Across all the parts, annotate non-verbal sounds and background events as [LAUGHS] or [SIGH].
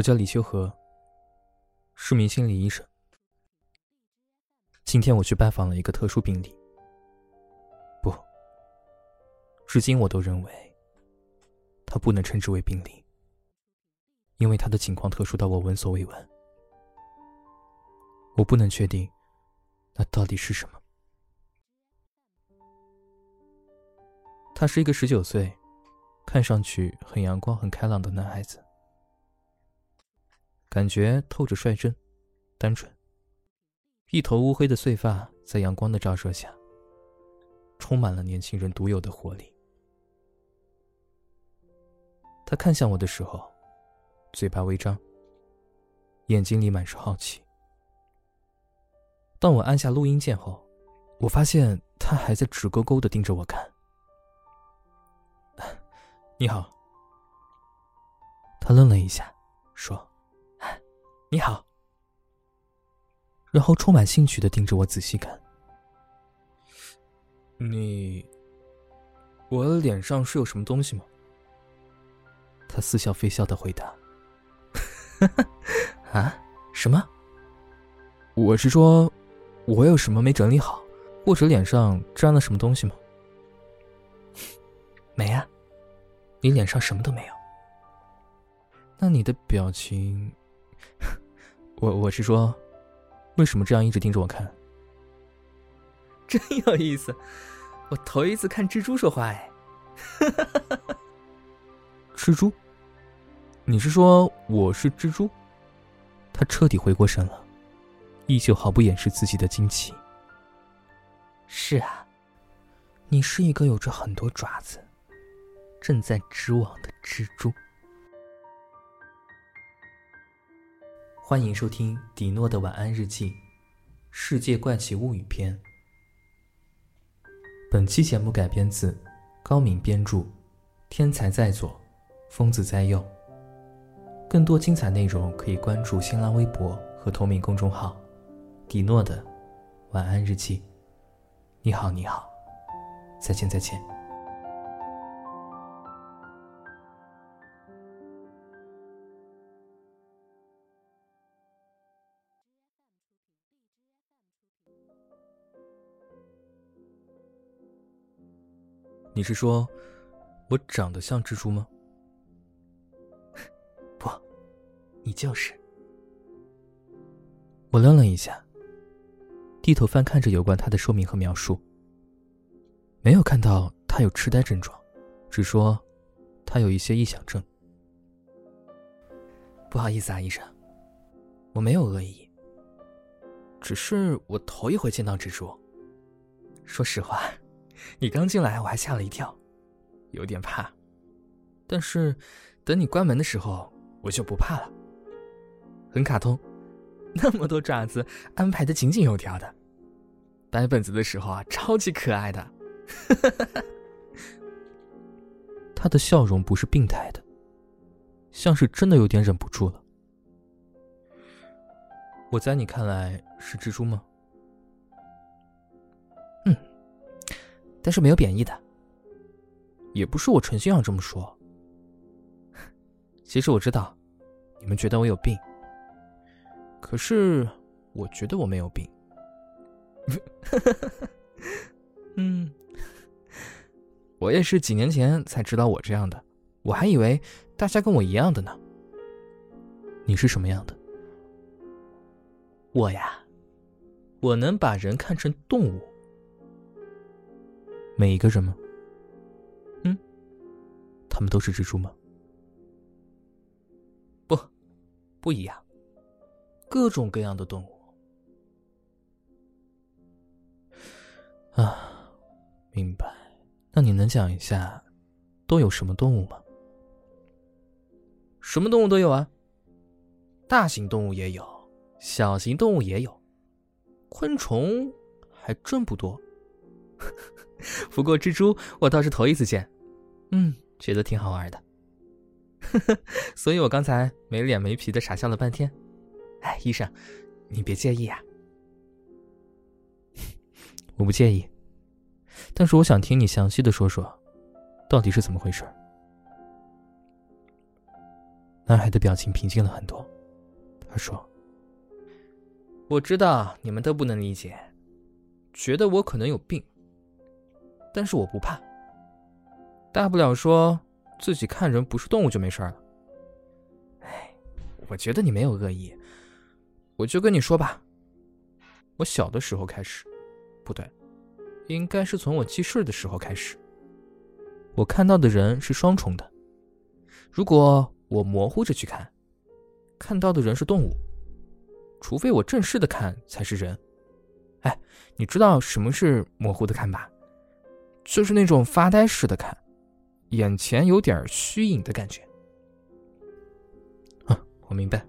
我叫李修和，是名心理医生。今天我去拜访了一个特殊病例。不，至今我都认为，他不能称之为病例，因为他的情况特殊到我闻所未闻。我不能确定，那到底是什么？他是一个十九岁，看上去很阳光、很开朗的男孩子。感觉透着率真、单纯，一头乌黑的碎发在阳光的照射下，充满了年轻人独有的活力。他看向我的时候，嘴巴微张，眼睛里满是好奇。当我按下录音键后，我发现他还在直勾勾的盯着我看。[LAUGHS] 你好。他愣了一下，说。你好，然后充满兴趣的盯着我仔细看。你，我脸上是有什么东西吗？他似笑非笑的回答：“ [LAUGHS] 啊，什么？我是说，我有什么没整理好，或者脸上沾了什么东西吗？[LAUGHS] 没啊，你脸上什么都没有。那你的表情？”我我是说，为什么这样一直盯着我看？[LAUGHS] 真有意思，我头一次看蜘蛛说话哎。[LAUGHS] 蜘蛛？你是说我是蜘蛛？他彻底回过神了，依旧毫不掩饰自己的惊奇。是啊，你是一个有着很多爪子、正在织网的蜘蛛。欢迎收听迪诺的晚安日记，《世界怪奇物语篇》。本期节目改编自高敏编著，天才在左，疯子在右。更多精彩内容可以关注新浪微博和同名公众号“迪诺的晚安日记”。你好，你好，再见，再见。你是说，我长得像蜘蛛吗？[LAUGHS] 不，你就是。我愣了一下，低头翻看着有关他的说明和描述，没有看到他有痴呆症状，只说他有一些臆想症。不好意思啊，医生，我没有恶意，只是我头一回见到蜘蛛。说实话。你刚进来，我还吓了一跳，有点怕。但是，等你关门的时候，我就不怕了。很卡通，那么多爪子安排的井井有条的。掰本子的时候啊，超级可爱的。[LAUGHS] 他的笑容不是病态的，像是真的有点忍不住了。我在你看来是蜘蛛吗？是没有贬义的，也不是我诚心要这么说。其实我知道，你们觉得我有病，可是我觉得我没有病。[LAUGHS] 嗯，我也是几年前才知道我这样的，我还以为大家跟我一样的呢。你是什么样的？我呀，我能把人看成动物。每一个人吗？嗯，他们都是蜘蛛吗？不，不一样。各种各样的动物。啊，明白。那你能讲一下，都有什么动物吗？什么动物都有啊。大型动物也有，小型动物也有，昆虫还真不多。[LAUGHS] 不过蜘蛛我倒是头一次见，嗯，觉得挺好玩的，[LAUGHS] 所以我刚才没脸没皮的傻笑了半天。哎，医生，你别介意啊。[LAUGHS] 我不介意，但是我想听你详细的说说，到底是怎么回事。男孩的表情平静了很多。他说：“我知道你们都不能理解，觉得我可能有病，但是我不怕。大不了说自己看人不是动物就没事了。哎，我觉得你没有恶意，我就跟你说吧。我小的时候开始，不对，应该是从我记事的时候开始，我看到的人是双重的。如果我模糊着去看。”看到的人是动物，除非我正式的看才是人。哎，你知道什么是模糊的看吧？就是那种发呆似的看，眼前有点虚影的感觉。啊，我明白，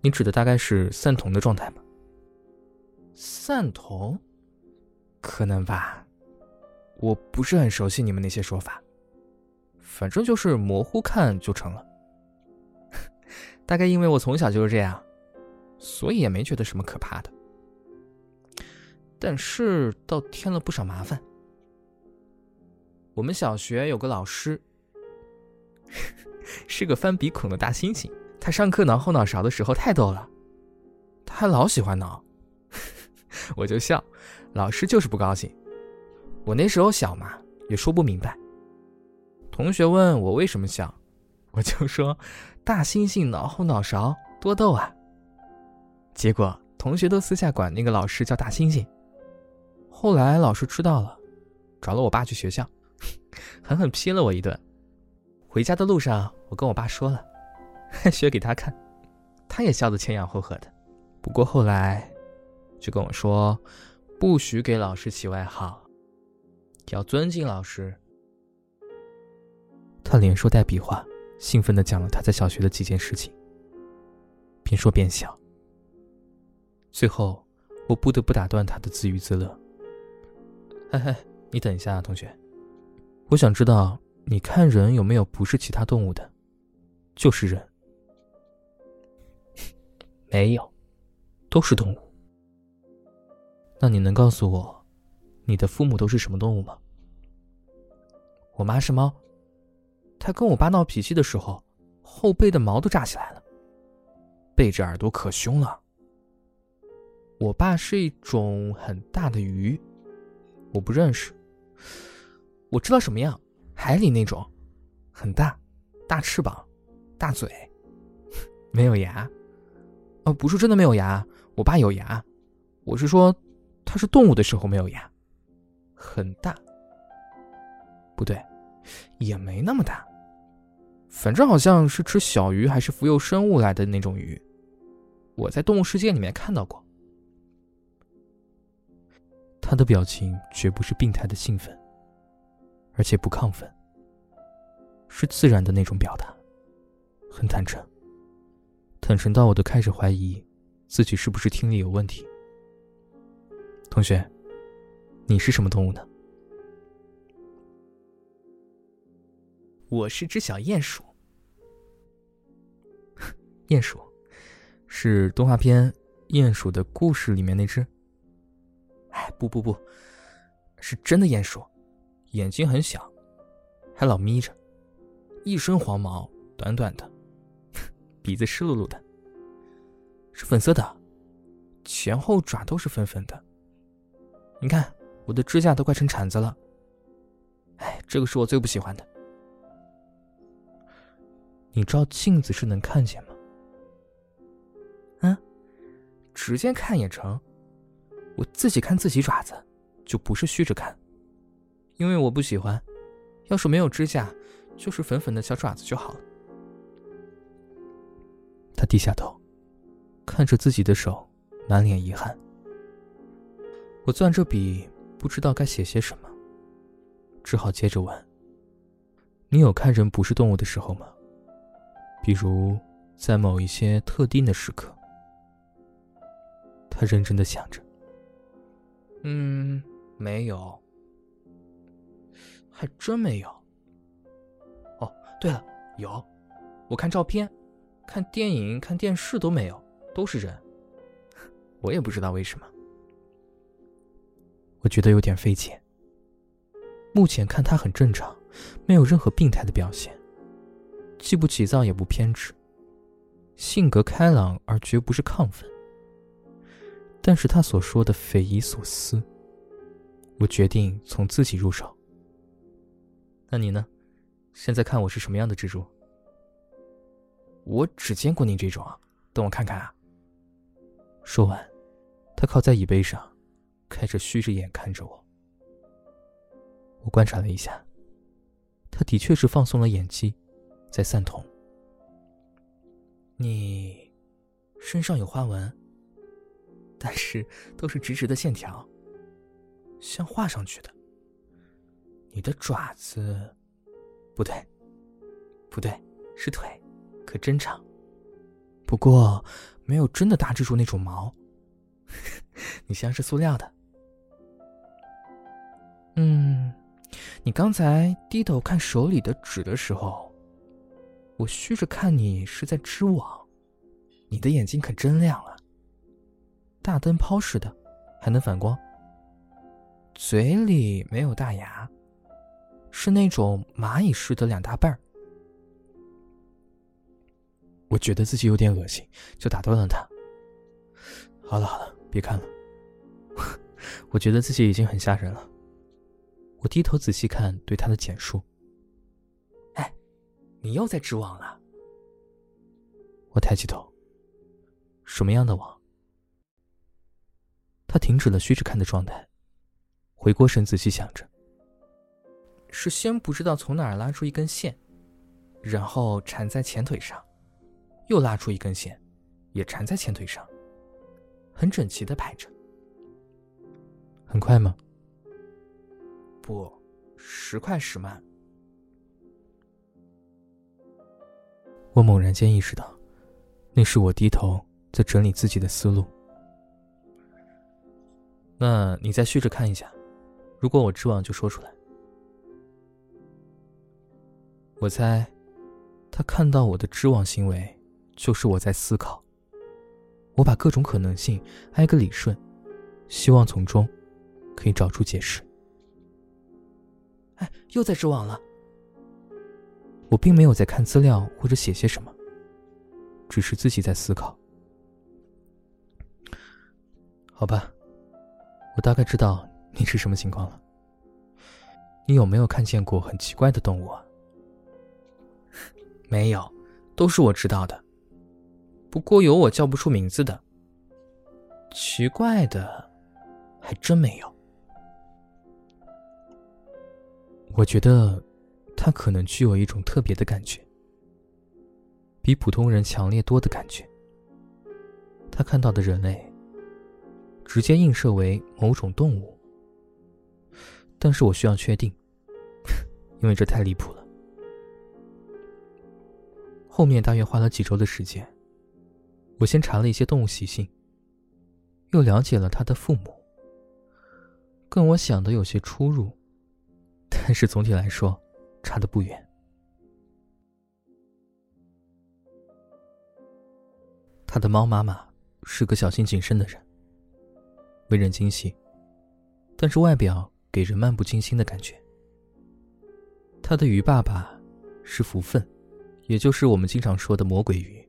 你指的大概是散瞳的状态吧？散瞳？可能吧，我不是很熟悉你们那些说法，反正就是模糊看就成了。[LAUGHS] 大概因为我从小就是这样，所以也没觉得什么可怕的。但是倒添了不少麻烦。我们小学有个老师，[LAUGHS] 是个翻鼻孔的大猩猩。他上课挠后脑勺的时候太逗了，他还老喜欢挠，[LAUGHS] 我就笑。老师就是不高兴。我那时候小嘛，也说不明白。同学问我为什么笑，我就说。大猩猩挠后脑勺，多逗啊！结果同学都私下管那个老师叫大猩猩。后来老师知道了，找了我爸去学校，狠狠批了我一顿。回家的路上，我跟我爸说了，还 [LAUGHS] 学给他看，他也笑得前仰后合的。不过后来，就跟我说，不许给老师起外号，要尊敬老师。他连说带比划。兴奋地讲了他在小学的几件事情，边说边笑。最后，我不得不打断他的自娱自乐。[LAUGHS] 嘿嘿，你等一下啊，同学，我想知道你看人有没有不是其他动物的，就是人。[LAUGHS] 没有，都是动物。那你能告诉我，你的父母都是什么动物吗？我妈是猫。她跟我爸闹脾气的时候，后背的毛都炸起来了。背着耳朵可凶了。我爸是一种很大的鱼，我不认识。我知道什么样，海里那种，很大，大翅膀，大嘴，[LAUGHS] 没有牙。哦，不是真的没有牙，我爸有牙。我是说，他是动物的时候没有牙，很大。不对。也没那么大，反正好像是吃小鱼还是浮游生物来的那种鱼，我在动物世界里面看到过。他的表情绝不是病态的兴奋，而且不亢奋，是自然的那种表达，很坦诚，坦诚到我都开始怀疑自己是不是听力有问题。同学，你是什么动物呢？我是只小鼹鼠，[LAUGHS] 鼹鼠是动画片《鼹鼠的故事》里面那只。哎，不不不，是真的鼹鼠，眼睛很小，还老眯着，一身黄毛，短短的，鼻子湿漉漉的，是粉色的，前后爪都是粉粉的。你看我的指甲都快成铲子了。哎，这个是我最不喜欢的。你照镜子是能看见吗？啊，直接看也成。我自己看自己爪子，就不是虚着看，因为我不喜欢。要是没有指甲，就是粉粉的小爪子就好了。他低下头，看着自己的手，满脸遗憾。我攥着笔，不知道该写些什么，只好接着问：“你有看人不是动物的时候吗？”比如，在某一些特定的时刻，他认真的想着。嗯，没有，还真没有。哦，对了，有，我看照片、看电影、看电视都没有，都是人。我也不知道为什么，我觉得有点费解。目前看他很正常，没有任何病态的表现。既不急躁也不偏执，性格开朗而绝不是亢奋。但是他所说的匪夷所思，我决定从自己入手。那你呢？现在看我是什么样的蜘蛛？我只见过你这种，等我看看啊。说完，他靠在椅背上，开始虚着眼看着我。我观察了一下，他的确是放松了眼肌，在散瞳。你身上有花纹？但是都是直直的线条，像画上去的。你的爪子，不对，不对，是腿，可真长。不过没有真的大蜘蛛那种毛，[LAUGHS] 你像是塑料的。嗯，你刚才低头看手里的纸的时候，我虚着看你是在织网，你的眼睛可真亮啊。大灯泡似的，还能反光。嘴里没有大牙，是那种蚂蚁似的两大半儿。我觉得自己有点恶心，就打断了他。好了好了，别看了，[LAUGHS] 我觉得自己已经很吓人了。我低头仔细看对他的简述。哎，你又在织网了？我抬起头。什么样的网？他停止了虚着看的状态，回过神仔细想着。是先不知道从哪儿拉出一根线，然后缠在前腿上，又拉出一根线，也缠在前腿上，很整齐的排着。很快吗？不，时快时慢。我猛然间意识到，那是我低头在整理自己的思路。那你再续着看一下，如果我织网就说出来。我猜，他看到我的织网行为，就是我在思考。我把各种可能性挨个理顺，希望从中可以找出解释。哎，又在织网了。我并没有在看资料或者写些什么，只是自己在思考。好吧。我大概知道你是什么情况了。你有没有看见过很奇怪的动物啊？没有，都是我知道的。不过有我叫不出名字的。奇怪的，还真没有。我觉得，它可能具有一种特别的感觉，比普通人强烈多的感觉。他看到的人类。直接映射为某种动物，但是我需要确定，[LAUGHS] 因为这太离谱了。后面大约花了几周的时间，我先查了一些动物习性，又了解了他的父母，跟我想的有些出入，但是总体来说，差的不远。他的猫妈妈是个小心谨慎的人。为人精细，但是外表给人漫不经心的感觉。他的鱼爸爸是福分，也就是我们经常说的魔鬼鱼。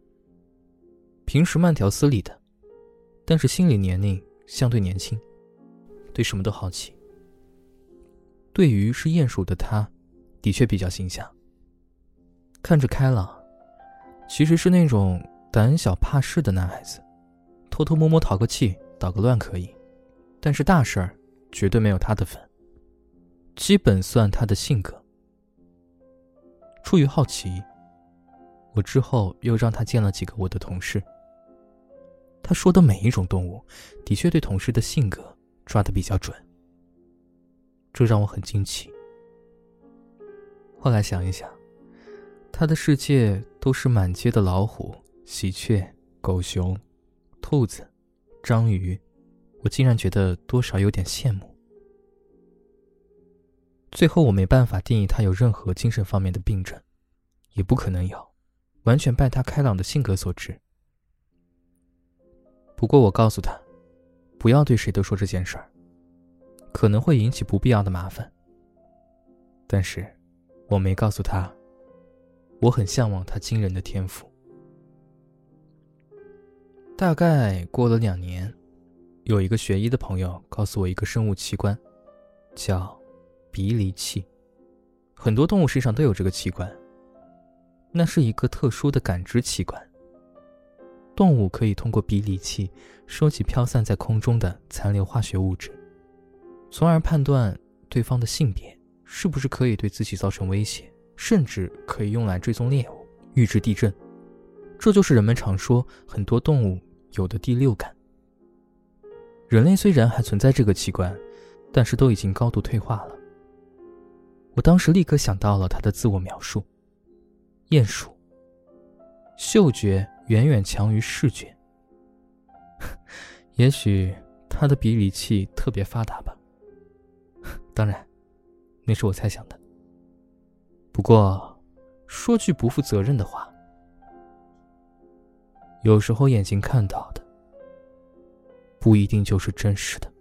平时慢条斯理的，但是心理年龄相对年轻，对什么都好奇。对鱼是鼹鼠的他，的确比较形象。看着开朗，其实是那种胆小怕事的男孩子，偷偷摸摸淘个气、捣个乱可以。但是大事儿绝对没有他的份，基本算他的性格。出于好奇，我之后又让他见了几个我的同事。他说的每一种动物，的确对同事的性格抓的比较准，这让我很惊奇。后来想一想，他的世界都是满街的老虎、喜鹊、狗熊、兔子、章鱼。我竟然觉得多少有点羡慕。最后，我没办法定义他有任何精神方面的病症，也不可能有，完全拜他开朗的性格所致。不过，我告诉他，不要对谁都说这件事儿，可能会引起不必要的麻烦。但是，我没告诉他，我很向往他惊人的天赋。大概过了两年，有一个学医的朋友告诉我一个生物器官，叫鼻离器。很多动物身上都有这个器官。那是一个特殊的感知器官。动物可以通过鼻离器收集飘散在空中的残留化学物质，从而判断对方的性别是不是可以对自己造成威胁，甚至可以用来追踪猎物、预知地震。这就是人们常说很多动物有的第六感。人类虽然还存在这个器官，但是都已经高度退化了。我当时立刻想到了他的自我描述：鼹鼠，嗅觉。远远强于视觉。[LAUGHS] 也许他的比理器特别发达吧。当然，那是我猜想的。不过，说句不负责任的话，有时候眼睛看到的不一定就是真实的。